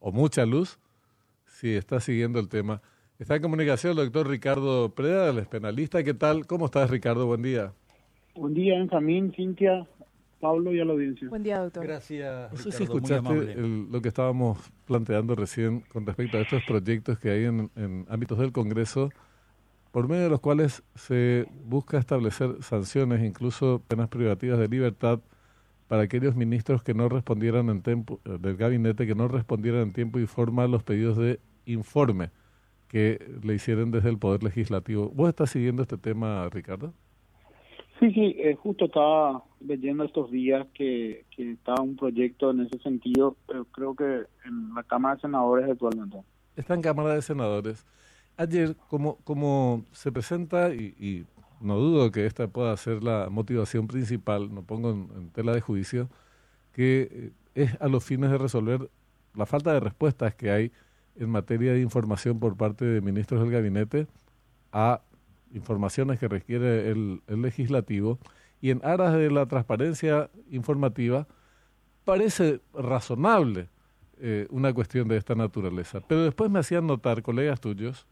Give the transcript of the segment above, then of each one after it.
o mucha luz si está siguiendo el tema. Está en comunicación el doctor Ricardo Preda, el penalista. ¿Qué tal? ¿Cómo estás, Ricardo? Buen día. Buen día, Benjamín, Cintia, Pablo y a la audiencia. Buen día, doctor. Gracias. No sé Ricardo, si escuchaste el- lo que estábamos planteando recién con respecto a estos proyectos que hay en, en ámbitos del Congreso, por medio de los cuales se busca establecer sanciones, incluso penas privativas de libertad, para aquellos ministros que no respondieran en tiempo, eh, del gabinete, que no respondieran en tiempo y forma a los pedidos de informe que le hicieron desde el Poder Legislativo. ¿Vos estás siguiendo este tema, Ricardo? Sí, sí, eh, justo estaba leyendo estos días que, que estaba un proyecto en ese sentido, pero creo que en la Cámara de Senadores actualmente. está en Cámara de Senadores. Ayer, como, como se presenta, y, y no dudo que esta pueda ser la motivación principal, no pongo en, tela de juicio, que eh, es a los fines de resolver la falta de respuestas que hay en materia de información por parte de ministros del gabinete a informaciones que requiere el, el legislativo y en aras de la transparencia informativa parece razonable eh, una cuestión de esta naturaleza. Pero después me hacían notar colegas tuyos,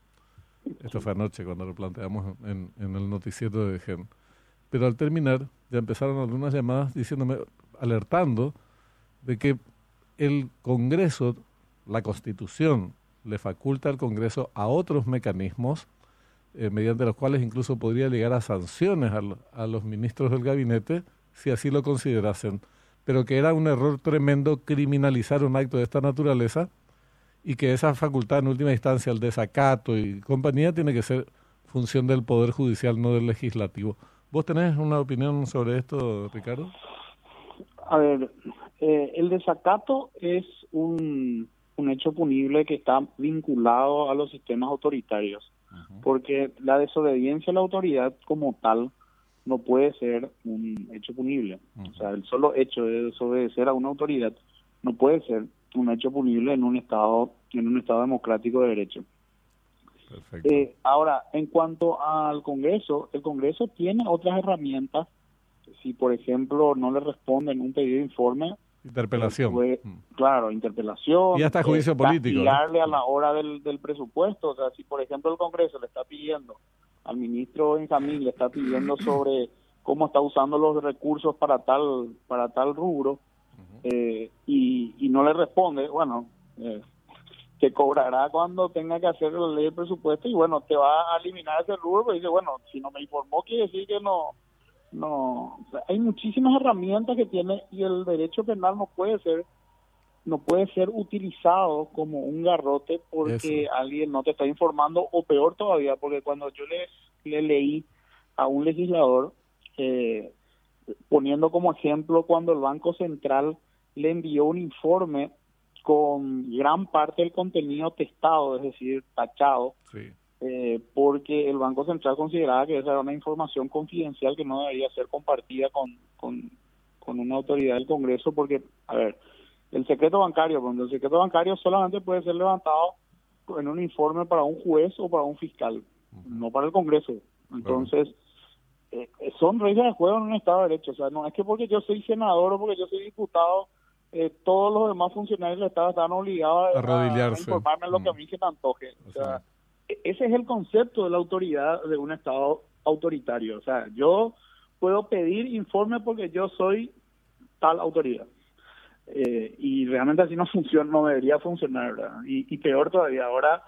esto fue anoche cuando lo planteamos en, en el noticiero de Gen, pero al terminar ya empezaron algunas llamadas diciéndome, alertando de que el Congreso, la Constitución, le faculta al Congreso a otros mecanismos eh, mediante los cuales incluso podría llegar a sanciones a, a los ministros del gabinete si así lo considerasen, pero que era un error tremendo criminalizar un acto de esta naturaleza y que esa facultad en última instancia, el desacato y compañía, tiene que ser función del Poder Judicial, no del Legislativo. ¿Vos tenés una opinión sobre esto, Ricardo? A ver, eh, el desacato es un, un hecho punible que está vinculado a los sistemas autoritarios, porque la desobediencia a la autoridad como tal no puede ser un hecho punible. O sea, el solo hecho de desobedecer a una autoridad no puede ser un hecho punible en un estado en un estado democrático de derecho. Perfecto. Eh, ahora, en cuanto al Congreso, el Congreso tiene otras herramientas. Si, por ejemplo, no le responden un pedido de informe, Interpelación. puede- Mm. claro, interpelación. Y hasta juicio eh, político, a la hora del, del presupuesto. O sea, si, por ejemplo, el Congreso le está pidiendo al ministro Benjamín, le está pidiendo sobre cómo está usando los recursos para tal para tal rubro, eh, y, y no le responde, bueno, eh, te cobrará cuando tenga que hacer la ley de presupuesto y bueno, te va a eliminar ese rubro y dice, bueno, si no me informó quiere decir que no, no, o sea, hay muchísimas herramientas que tiene y el derecho penal no puede ser no puede ser utilizado como un garrote porque Eso. alguien no te está informando o peor todavía porque cuando yo le, le leí a un legislador eh, poniendo como ejemplo cuando el Banco Central le envió un informe con gran parte del contenido testado, es decir, tachado, Sí. eh, porque el Banco Central consideraba que esa era una información confidencial que no debería ser compartida con, con, con una autoridad del Congreso, porque, a ver, el secreto bancario, cuando el secreto bancario solamente puede ser levantado en un informe para un juez o para un fiscal, no para el Congreso. Entonces, eh, son reglas de juego en un Estado de Derecho. O sea, no es que porque yo soy senador o porque yo soy diputado, eh, todos los demás funcionarios del Estado están obligados a, informarme lo que a Mm. mí se me antoje. O sea, e- ese es el concepto de la autoridad de un Estado autoritario. O sea, yo puedo pedir informe porque yo soy tal autoridad. Eh, y realmente así no funciona, no debería funcionar, ¿verdad? Y, y peor todavía, ahora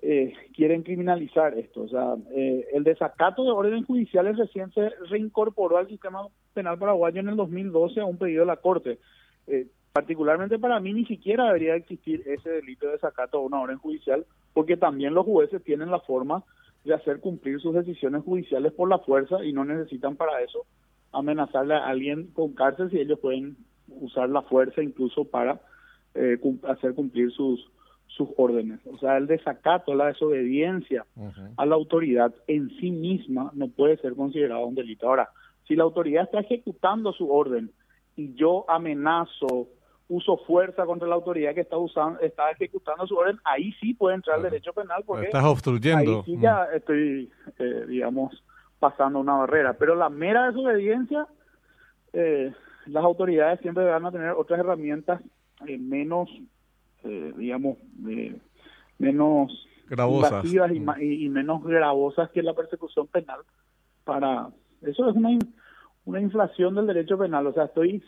eh, quieren criminalizar esto. O sea, eh, el desacato de órdenes judiciales recién se reincorporó al sistema penal paraguayo en el 2012 a un pedido de la Corte. Eh, particularmente para mí ni siquiera debería existir ese delito de desacato a una orden judicial, porque también los jueces tienen la forma de hacer cumplir sus decisiones judiciales por la fuerza y no necesitan para eso amenazarle a alguien con cárcel si ellos pueden usar la fuerza incluso para eh, hacer cumplir sus sus órdenes. O sea, el desacato, la desobediencia a la autoridad en sí misma no puede ser considerado un delito. Ahora, si la autoridad está ejecutando su orden y yo amenazo, uso fuerza contra la autoridad que está usando, está ejecutando su orden, ahí sí puede entrar el derecho penal porque Estás obstruyendo. ahí sí ya estoy, eh, digamos, pasando una barrera. Pero la mera desobediencia, eh, las autoridades siempre van a tener otras herramientas eh, menos eh, digamos, menos gravosas mm. y, menos gravosas que la persecución penal. Para eso es una una inflación del derecho penal, o sea, estoy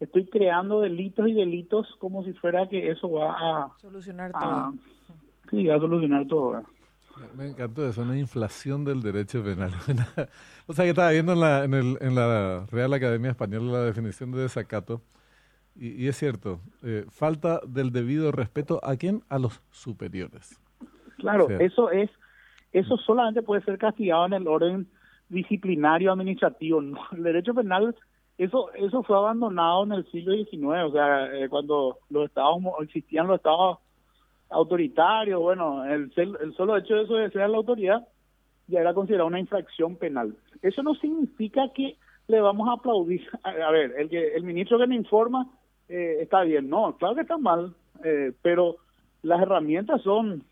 estoy creando delitos y delitos como si fuera que eso va a solucionar todo. Sí, va a solucionar todo. Me encantó eso, una inflación del derecho penal. o sea, que estaba viendo en la, en, el, en la Real Academia Española la definición de desacato, y, es cierto, eh, falta del debido respeto a quién? A los superiores. Claro, eso es, eso solamente puede ser castigado en el orden disciplinario administrativo. El derecho penal, eso, eso fue abandonado en el siglo XIX, o sea, eh, cuando los estados existían los estados autoritario, bueno, el, el solo hecho de eso de ser la autoridad ya era considerado una infracción penal. Eso no significa que le vamos a aplaudir. A, ver, el que el ministro que me informa eh, está bien, no, claro que está mal, eh, pero las herramientas son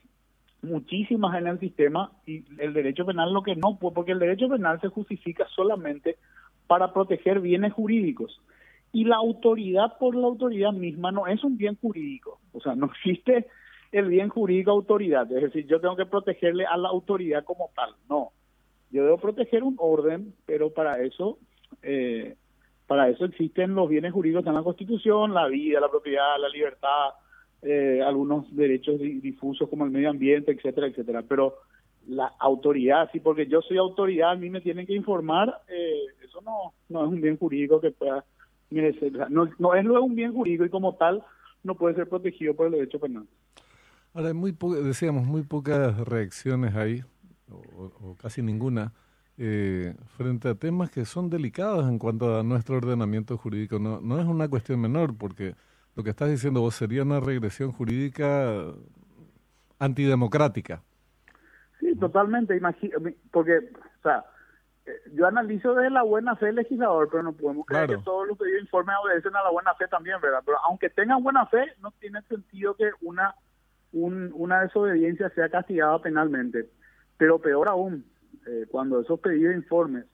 muchísimas en el sistema y el derecho penal lo que no, porque el derecho penal se justifica solamente para proteger bienes jurídicos. Y la autoridad por la autoridad misma no es un bien jurídico, o sea, no existe el bien jurídico autoridad, es decir, yo tengo que protegerle a la autoridad como tal, no, yo debo proteger un orden, pero para eso, eh, para eso existen los bienes jurídicos en la Constitución, la vida, la propiedad, la libertad, eh, algunos derechos difusos como el medio ambiente, etcétera, etcétera, pero la autoridad, sí, porque yo soy autoridad, a mí me tienen que informar, eh, eso no, no es un bien jurídico que pueda no, no es un bien jurídico y como tal no puede ser protegido por el derecho penal. Ahora, muy decíamos, muy pocas reacciones ahí, o, casi ninguna, eh, frente a temas que son delicados en cuanto a nuestro ordenamiento jurídico. No, no es una cuestión menor, porque lo que estás diciendo vos sería una regresión jurídica antidemocrática. Sí, totalmente, porque, o sea, eh, yo analizo desde la buena fe del legislador, pero no podemos creer que todos los pedidos de informe obedecen a la buena fe también, ¿verdad? Pero aunque tengan buena fe, no tiene sentido que una una desobediencia sea castigada penalmente. Pero peor aún, eh, cuando esos pedidos de informes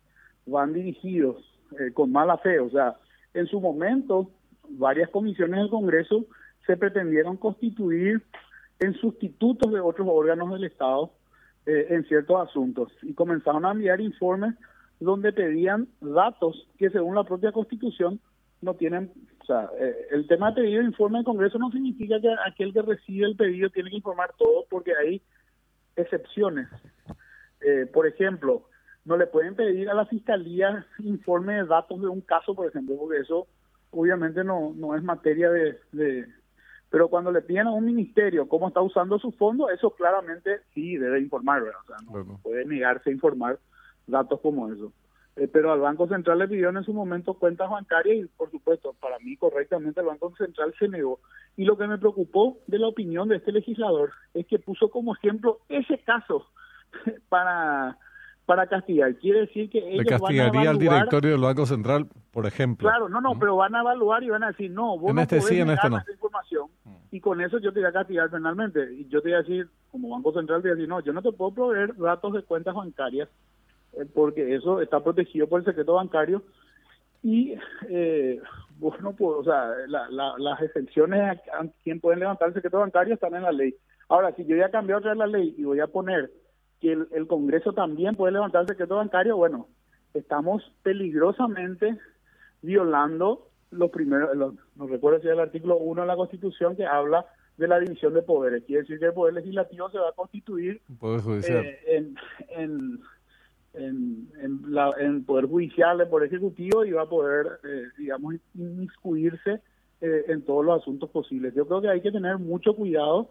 van dirigidos eh, con mala fe, o sea, en su momento varias comisiones del Congreso se pretendieron constituir en sustitutos de otros órganos del Estado eh, en ciertos asuntos y comenzaron a enviar informes donde pedían datos que según la propia Constitución no tienen o sea, eh, el tema de pedido de informe del Congreso no significa que aquel que recibe el pedido tiene que informar todo porque hay excepciones. Eh, por ejemplo, no le pueden pedir a la Fiscalía informe de datos de un caso, por ejemplo, porque eso obviamente no, no es materia de, de... Pero cuando le piden a un ministerio cómo está usando su fondo, eso claramente sí debe informar, ¿verdad? O sea, no puede negarse a informar datos como eso. Eh, pero al Banco Central le pidieron en su momento cuentas bancarias y, por supuesto, para mí correctamente el Banco Central se negó. Y lo que me preocupó de la opinión de este legislador es que puso como ejemplo ese caso para para castigar. Quiere decir que ellos Le castigaría al directorio del Banco Central, por ejemplo. Claro, no, no, pero van a evaluar y van a decir, no, vos en no este sí, en este no. información. Mm. Y con eso yo te voy a castigar penalmente. Y yo te voy a decir, como Banco Central, te voy a decir, no, yo no te puedo proveer datos de cuentas bancarias eh, porque eso está protegido por el secreto bancario y eh, bueno, pues, o sea, las excepciones a, quien pueden levantar el secreto bancario están en la ley. Ahora, si yo voy a cambiar otra vez la ley y voy a poner que el, Congreso también puede levantar el secreto bancario, bueno, estamos peligrosamente violando los primeros, no recuerdo si es el artículo 1 de la Constitución que habla de la división de poderes. Quiere decir que el Poder Legislativo se va a constituir eh, en, en, en, en, la, en Poder Judicial, en Poder Ejecutivo y va a poder, eh, digamos, inmiscuirse eh, en todos los asuntos posibles. Yo creo que hay que tener mucho cuidado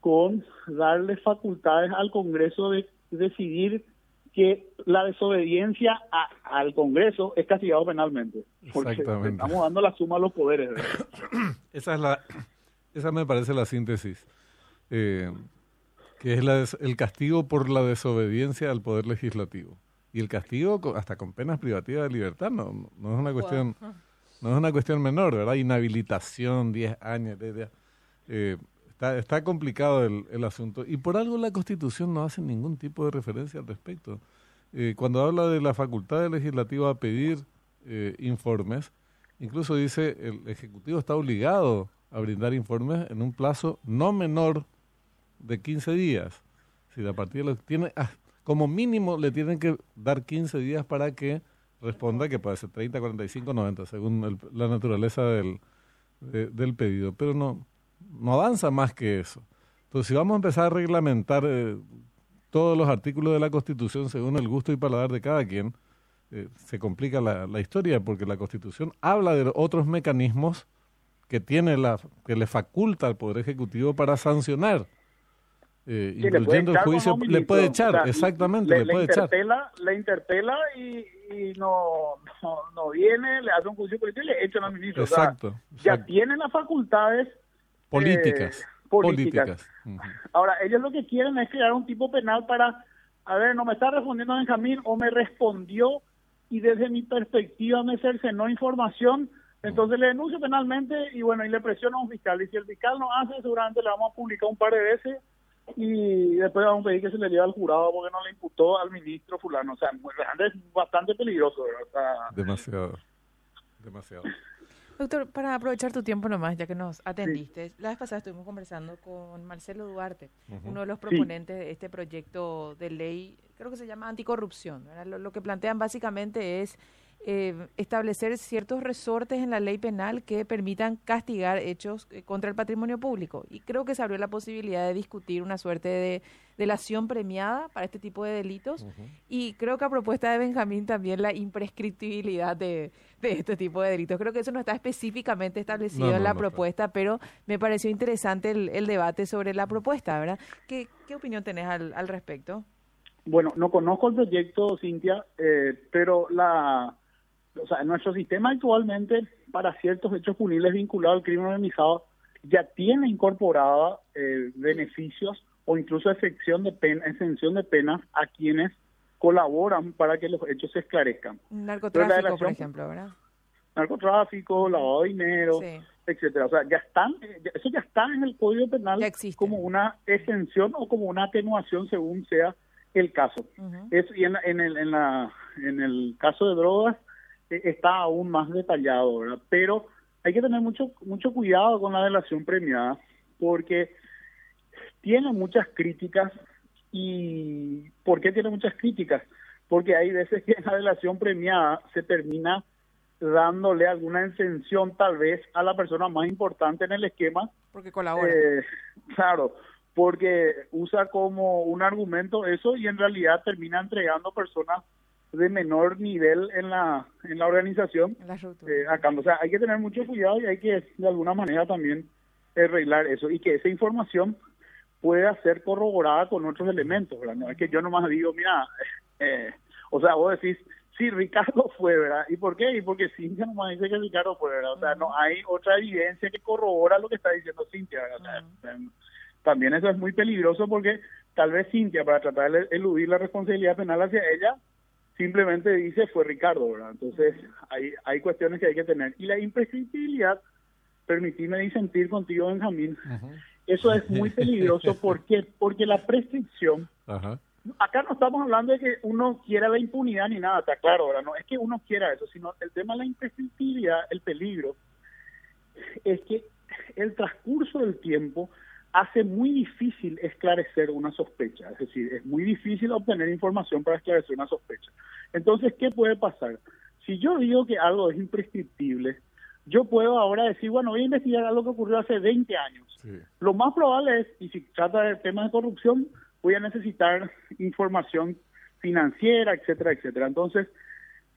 con darle facultades al Congreso de decidir que la desobediencia al Congreso es castigado penalmente. Porque estamos dando la suma a los poderes. esa es la, esa me parece la síntesis. Eh, que es la el castigo por la desobediencia al poder legislativo. Y el castigo hasta con penas privativas de libertad no, no es una cuestión no es una cuestión menor, ¿verdad? Inhabilitación, 10 años, eh, está, complicado el, el, asunto. Y por algo la Constitución no hace ningún tipo de referencia al respecto. Eh, cuando habla de la facultad del legislativo a pedir eh, informes, incluso dice el Ejecutivo está obligado a brindar informes en un plazo no menor de 15 días. Si a partir de tiene, ah, como mínimo le tienen que dar 15 días para que responda, que puede ser 30, 45, 90, según la naturaleza del, del pedido. Pero no, no avanza más que eso. Entonces, si vamos a empezar a reglamentar eh, todos los artículos de la Constitución según el gusto y paladar de cada quien, eh, se complica la, la, historia porque la Constitución habla de otros mecanismos que tiene la que le faculta al Poder Ejecutivo para sancionar. Eh, incluyendo el juicio, le puede echar, exactamente, le, puede interpela, echar. Le interpela y, no, no, viene, le hace un juicio político y le echan al ministro. Exacto. Ya tiene las facultades políticas. Eh, políticas. Ahora, ellos lo que quieren es crear un tipo penal para, a ver, no me está respondiendo Benjamín o me respondió y desde mi perspectiva me cercenó información, entonces le denuncio penalmente y bueno, y le presiono a un fiscal. Y si el fiscal no hace, seguramente le vamos a publicar un par de veces y después vamos a pedir que se le lleve al jurado porque no le imputó al ministro fulano. O sea, es bastante peligroso. Demasiado. Demasiado. Doctor, para aprovechar tu tiempo nomás, ya que nos atendiste, la vez pasada estuvimos conversando con Marcelo Duarte, uno de los proponentes de este proyecto de ley, creo que se llama anticorrupción. lo, que plantean básicamente es eh, establecer ciertos resortes en la ley penal que permitan castigar hechos eh, contra el patrimonio público. Y creo que se abrió la posibilidad de discutir una suerte de delación premiada para este tipo de delitos. Y creo que a propuesta de Benjamín también la imprescriptibilidad de, este tipo de delitos. Creo que eso no está específicamente establecido en la propuesta, pero me pareció interesante el, debate sobre la propuesta, ¿verdad? ¿Qué, qué opinión tenés al, al respecto? Bueno, no conozco el proyecto, Cintia, eh, pero la o sea, nuestro sistema actualmente para ciertos hechos punibles vinculados al crimen organizado ya tiene incorporada eh, beneficios o incluso exención de pena, exención de penas a quienes colaboran para que los hechos se esclarezcan. Narcotráfico, por ejemplo, ¿verdad? Narcotráfico, lavado de dinero, etcétera. O sea, ya están, eso ya está en el Código Penal como una exención o como una atenuación según sea el caso. Eso, y en, en, el, en, la, en el caso de drogas, está aún más detallado, ¿verdad? Pero hay que tener mucho mucho cuidado con la delación premiada porque tiene muchas críticas y ¿por qué tiene muchas críticas? Porque hay veces que en la delación premiada se termina dándole alguna exención tal vez a la persona más importante en el esquema. Porque colabora. Eh, claro, porque usa como un argumento eso y en realidad termina entregando personas de menor nivel en la en la organización. Eh, acá o sea hay que tener mucho cuidado y hay que de alguna manera también arreglar eso y que esa información pueda ser corroborada con otros elementos ¿verdad? no es que yo nomás digo mira eh, o sea vos decís sí Ricardo fue verdad y por qué y porque Cintia nomás dice que Ricardo fue verdad o sea no hay otra evidencia que corrobora lo que está diciendo Cintia también eso es muy peligroso porque tal vez Cintia para tratar de eludir la responsabilidad penal hacia ella simplemente dice fue Ricardo, ¿verdad? Entonces hay, hay cuestiones que hay que tener. Y la imprescriptibilidad, permitime disentir contigo, Benjamín, eso es muy peligroso porque, porque la prescripción, acá no estamos hablando de que uno quiera la impunidad ni nada, está claro, ¿verdad? No es que uno quiera eso, sino el tema de la imprescriptibilidad, el peligro, es que el transcurso del tiempo hace muy difícil esclarecer una sospecha, es decir, es muy difícil obtener información para esclarecer una sospecha. Entonces, ¿qué puede pasar? Si yo digo que algo es imprescriptible, yo puedo ahora decir, bueno, voy a investigar algo que ocurrió hace 20 años. Lo más probable es, y si trata de temas de corrupción, voy a necesitar información financiera, etcétera, etcétera. Entonces,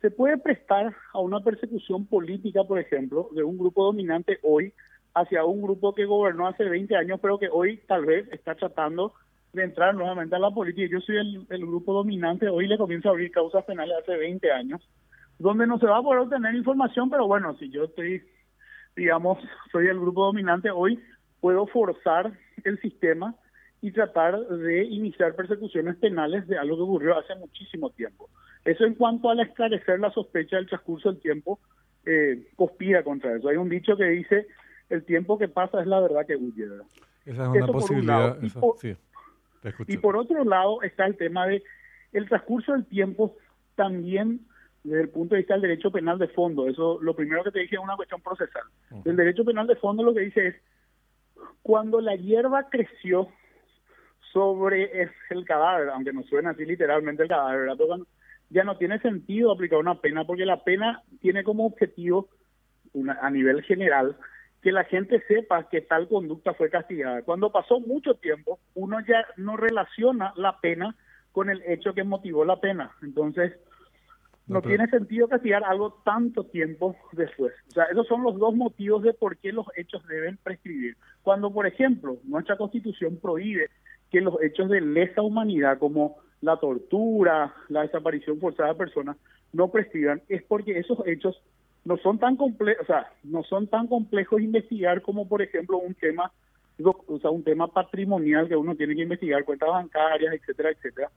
se puede prestar a una persecución política, por ejemplo, de un grupo dominante hoy hacia un grupo que gobernó hace 20 años, pero que hoy tal vez está tratando de entrar nuevamente a la política. Yo soy el, grupo dominante, hoy le comienzo a abrir causas penales hace 20 años, donde no se va a poder obtener información, pero bueno, si yo estoy, digamos, soy el grupo dominante, hoy puedo forzar el sistema y tratar de iniciar persecuciones penales de algo que ocurrió hace muchísimo tiempo. Eso en cuanto al esclarecer la sospecha del transcurso del tiempo, eh, conspira contra eso. Hay un dicho que dice, el tiempo que pasa es la verdad que huye. Esa es una posibilidad. y, por, otro lado está el tema de el transcurso del tiempo también desde el punto de vista del derecho penal de fondo. Eso, lo primero que te dije es una cuestión procesal. El derecho penal de fondo lo que dice es, cuando la hierba creció sobre el cadáver, aunque no suena así literalmente el cadáver, ya no tiene sentido aplicar una pena, porque la pena tiene como objetivo, a nivel general, que la gente sepa que tal conducta fue castigada. Cuando pasó mucho tiempo, uno ya no relaciona la pena con el hecho que motivó la pena. Entonces, no, tiene sentido castigar algo tanto tiempo después. O sea, esos son los dos motivos de por qué los hechos deben prescribir. Cuando, por ejemplo, nuestra Constitución prohíbe que los hechos de lesa humanidad, como la tortura, la desaparición forzada de personas, no prescriban, es porque esos hechos no son tan complejos, o sea, no son tan complejos investigar como por ejemplo un tema o un tema patrimonial que uno tiene que investigar, cuentas bancarias, etcétera, etcétera.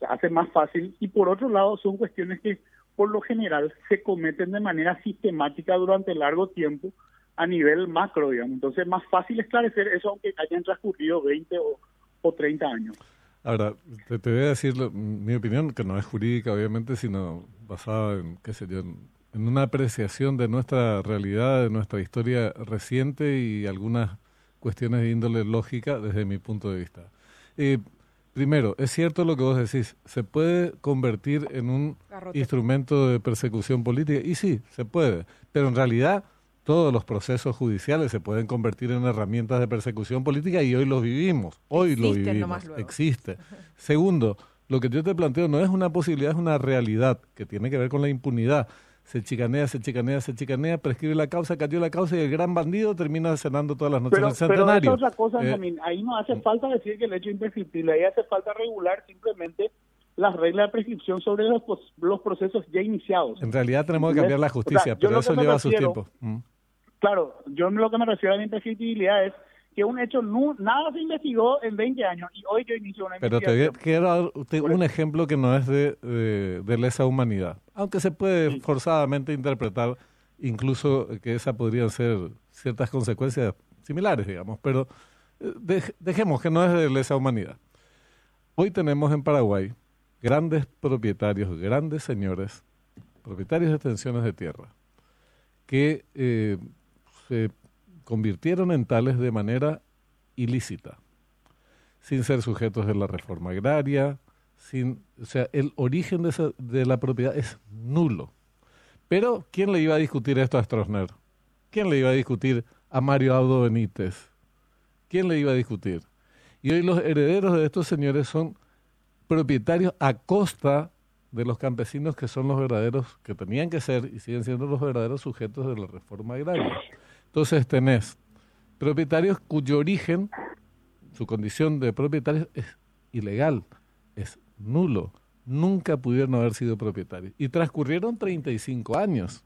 O hace más fácil y por otro lado son cuestiones que por lo general se cometen de manera sistemática durante largo tiempo a nivel macro, digamos. Entonces es más fácil esclarecer eso aunque hayan transcurrido 20 o, o 30 años. Ahora, te, te, voy a decir mi opinión, que no es jurídica obviamente, sino basada en, qué sé en una apreciación de nuestra realidad, de nuestra historia reciente y algunas cuestiones de índole lógica desde mi punto de vista. Eh, primero, es cierto lo que vos decís, se puede convertir en un instrumento de persecución política, y sí, se puede, pero en realidad todos los procesos judiciales se pueden convertir en herramientas de persecución política y hoy los vivimos, hoy lo vivimos, existe. Segundo, lo que yo te planteo no es una posibilidad, es una realidad que tiene que ver con la impunidad se chicanea, se chicanea, se chicanea, prescribe la causa, cayó la causa y el gran bandido termina cenando todas las noches en el centenario. Pero otra cosa, eh, ahí no hace falta decir que el hecho es imprescriptible, ahí hace falta regular simplemente las reglas de prescripción sobre los, los procesos ya iniciados. En realidad tenemos que cambiar la justicia, pero eso lleva su tiempo. Mm. Claro, yo lo que me refiero a la imprescriptibilidad es que un hecho no, nada se investigó en 20 años y hoy yo inicio una Pero investigación. te quiero dar un ejemplo que no es de, de, lesa humanidad, aunque se puede forzadamente interpretar incluso que esa podrían ser ciertas consecuencias similares, digamos, pero eh, dejemos que no es de lesa humanidad. Hoy tenemos en Paraguay grandes propietarios, grandes señores, propietarios de extensiones de tierra, que eh, se convirtieron en tales de manera ilícita, sin ser sujetos de la reforma agraria, sin, o sea, el origen de, de la propiedad es nulo. Pero, ¿quién le iba a discutir esto a Stroessner? ¿Quién le iba a discutir a Mario Audo Benítez? ¿Quién le iba a discutir? Y hoy los herederos de estos señores son propietarios a costa de los campesinos que son los verdaderos, que tenían que ser y siguen siendo los verdaderos sujetos de la reforma agraria. Entonces tenés propietarios cuyo origen, su condición de propietarios es ilegal, es nulo. Nunca pudieron haber sido propietarios. Y transcurrieron 35 años,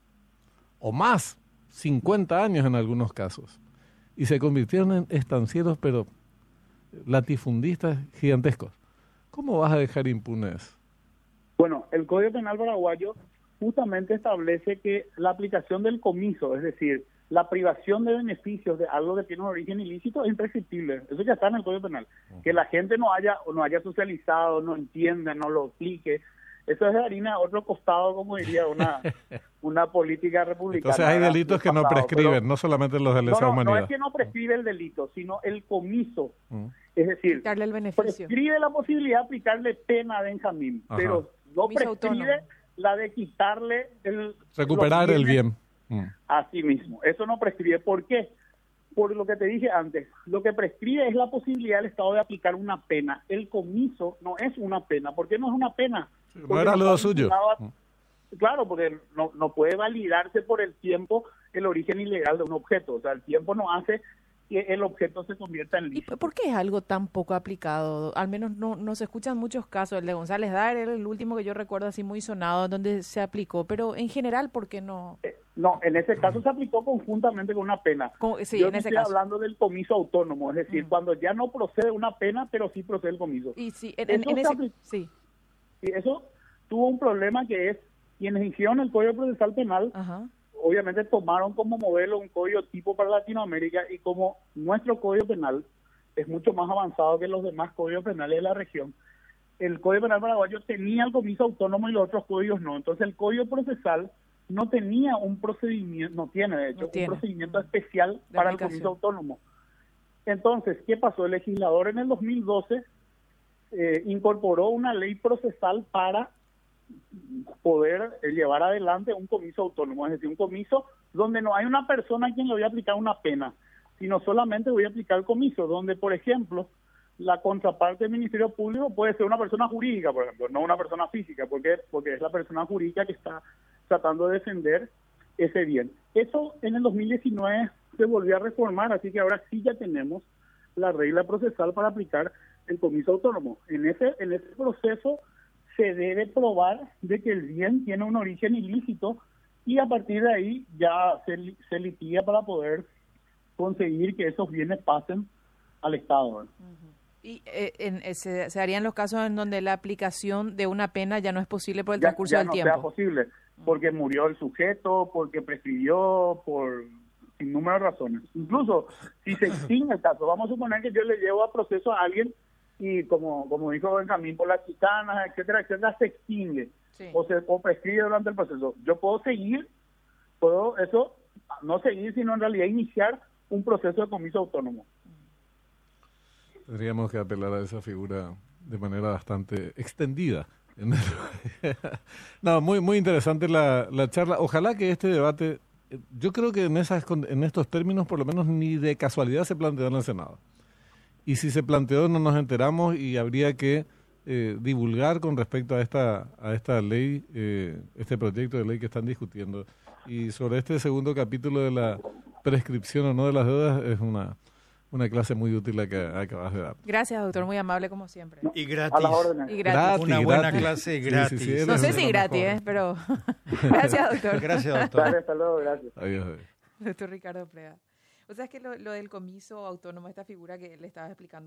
o más, 50 años en algunos casos. Y se convirtieron en estancieros, pero latifundistas gigantescos. ¿Cómo vas a dejar impunes? Bueno, el Código Penal paraguayo justamente establece que la aplicación del comiso, es decir, la privación de beneficios de algo que tiene un origen ilícito es imprescriptible. Eso ya está en el Código Penal. Que la gente no haya o no haya socializado, no entienda, no lo aplique. Eso es de harina a otro costado, como diría una, una política republicana. Entonces hay delitos que no prescriben, no solamente los de lesa no, humanidad. No es que no prescribe el delito, sino el comiso. Es decir, el beneficio. prescribe la posibilidad de aplicarle pena a Benjamín, pero no prescribe la de quitarle el... Recuperar el bien Mm. Así mismo. Eso no prescribe. ¿Por qué? Por lo que te dije antes, lo que prescribe es la posibilidad del Estado de aplicar una pena. El comiso no es una pena. ¿Por qué no es una pena? no era lo suyo. Mm. Claro, porque no, no puede validarse por el tiempo el origen ilegal de un objeto. O sea, el tiempo no hace que el objeto se convierta en lícito. ¿Y por qué es algo tan poco aplicado? Al menos no, no se escuchan muchos casos. El de González Dar era el último que yo recuerdo así muy sonado, donde se aplicó. Pero en general, ¿por qué no? No, en ese caso se aplicó conjuntamente con una pena. sí, yo en ese estoy hablando del comiso autónomo, es decir, mm. cuando ya no procede una pena, pero sí procede el comiso. Y sí, en, ese, sí. Y eso tuvo un problema que es quienes hicieron el Código Procesal Penal Ajá obviamente tomaron como modelo un código tipo para Latinoamérica y como nuestro código penal es mucho más avanzado que los demás códigos penales de la región, el Código Penal paraguayo tenía el comiso autónomo y los otros códigos no. Entonces el Código Procesal no tenía un procedimiento, no tiene de hecho, un procedimiento especial para el comiso autónomo. Entonces, ¿qué pasó? El legislador en el 2012 eh, incorporó una ley procesal para poder llevar adelante un comiso autónomo, es decir, un comiso donde no hay una persona a quien le voy a aplicar una pena, sino solamente voy a aplicar el comiso, donde, por ejemplo, la contraparte del Ministerio Público puede ser una persona jurídica, por ejemplo, no una persona física, porque porque es la persona jurídica que está tratando de defender ese bien. Eso en el 2019 se volvió a reformar, así que ahora sí ya tenemos la regla procesal para aplicar el comiso autónomo. En ese en ese proceso se debe probar de que el bien tiene un origen ilícito y a partir de ahí ya se, se litiga para poder conseguir que esos bienes pasen al Estado. ¿Y eh, en, eh, se, harían los casos en donde la aplicación de una pena ya no es posible por el transcurso ya del no tiempo? Sea posible, porque murió el sujeto, porque prescribió, por sin número de razones. Incluso si se extingue el caso, vamos a suponer que yo le llevo a proceso a alguien y como como dijo Benjamín, por las chicanas, etcétera, etcétera, se extingue o se o prescribe durante el proceso. Yo puedo seguir, puedo eso, no seguir, sino en realidad iniciar un proceso de comiso autónomo. Tendríamos que apelar a esa figura de manera bastante extendida. no, muy, muy interesante la, la charla. Ojalá que este debate, yo creo que en, esas, en estos términos por lo menos ni de casualidad se planteó en el Senado. Y si se planteó no nos enteramos y habría que eh, divulgar con respecto a esta, a esta ley, eh, este proyecto de ley que están discutiendo. Y sobre este segundo capítulo de la prescripción o no de las deudas es una una clase muy útil la que acabas de dar. Gracias, doctor, muy amable como siempre. Y gratis. Y gratis. Una buena clase gratis. no sé si gratis, ¿eh? pero gracias, doctor. Gracias, doctor. hasta luego, gracias. Adiós. Doctor Ricardo Preda. O sea, es que lo, lo del comiso autónomo, esta figura que le estaba explicando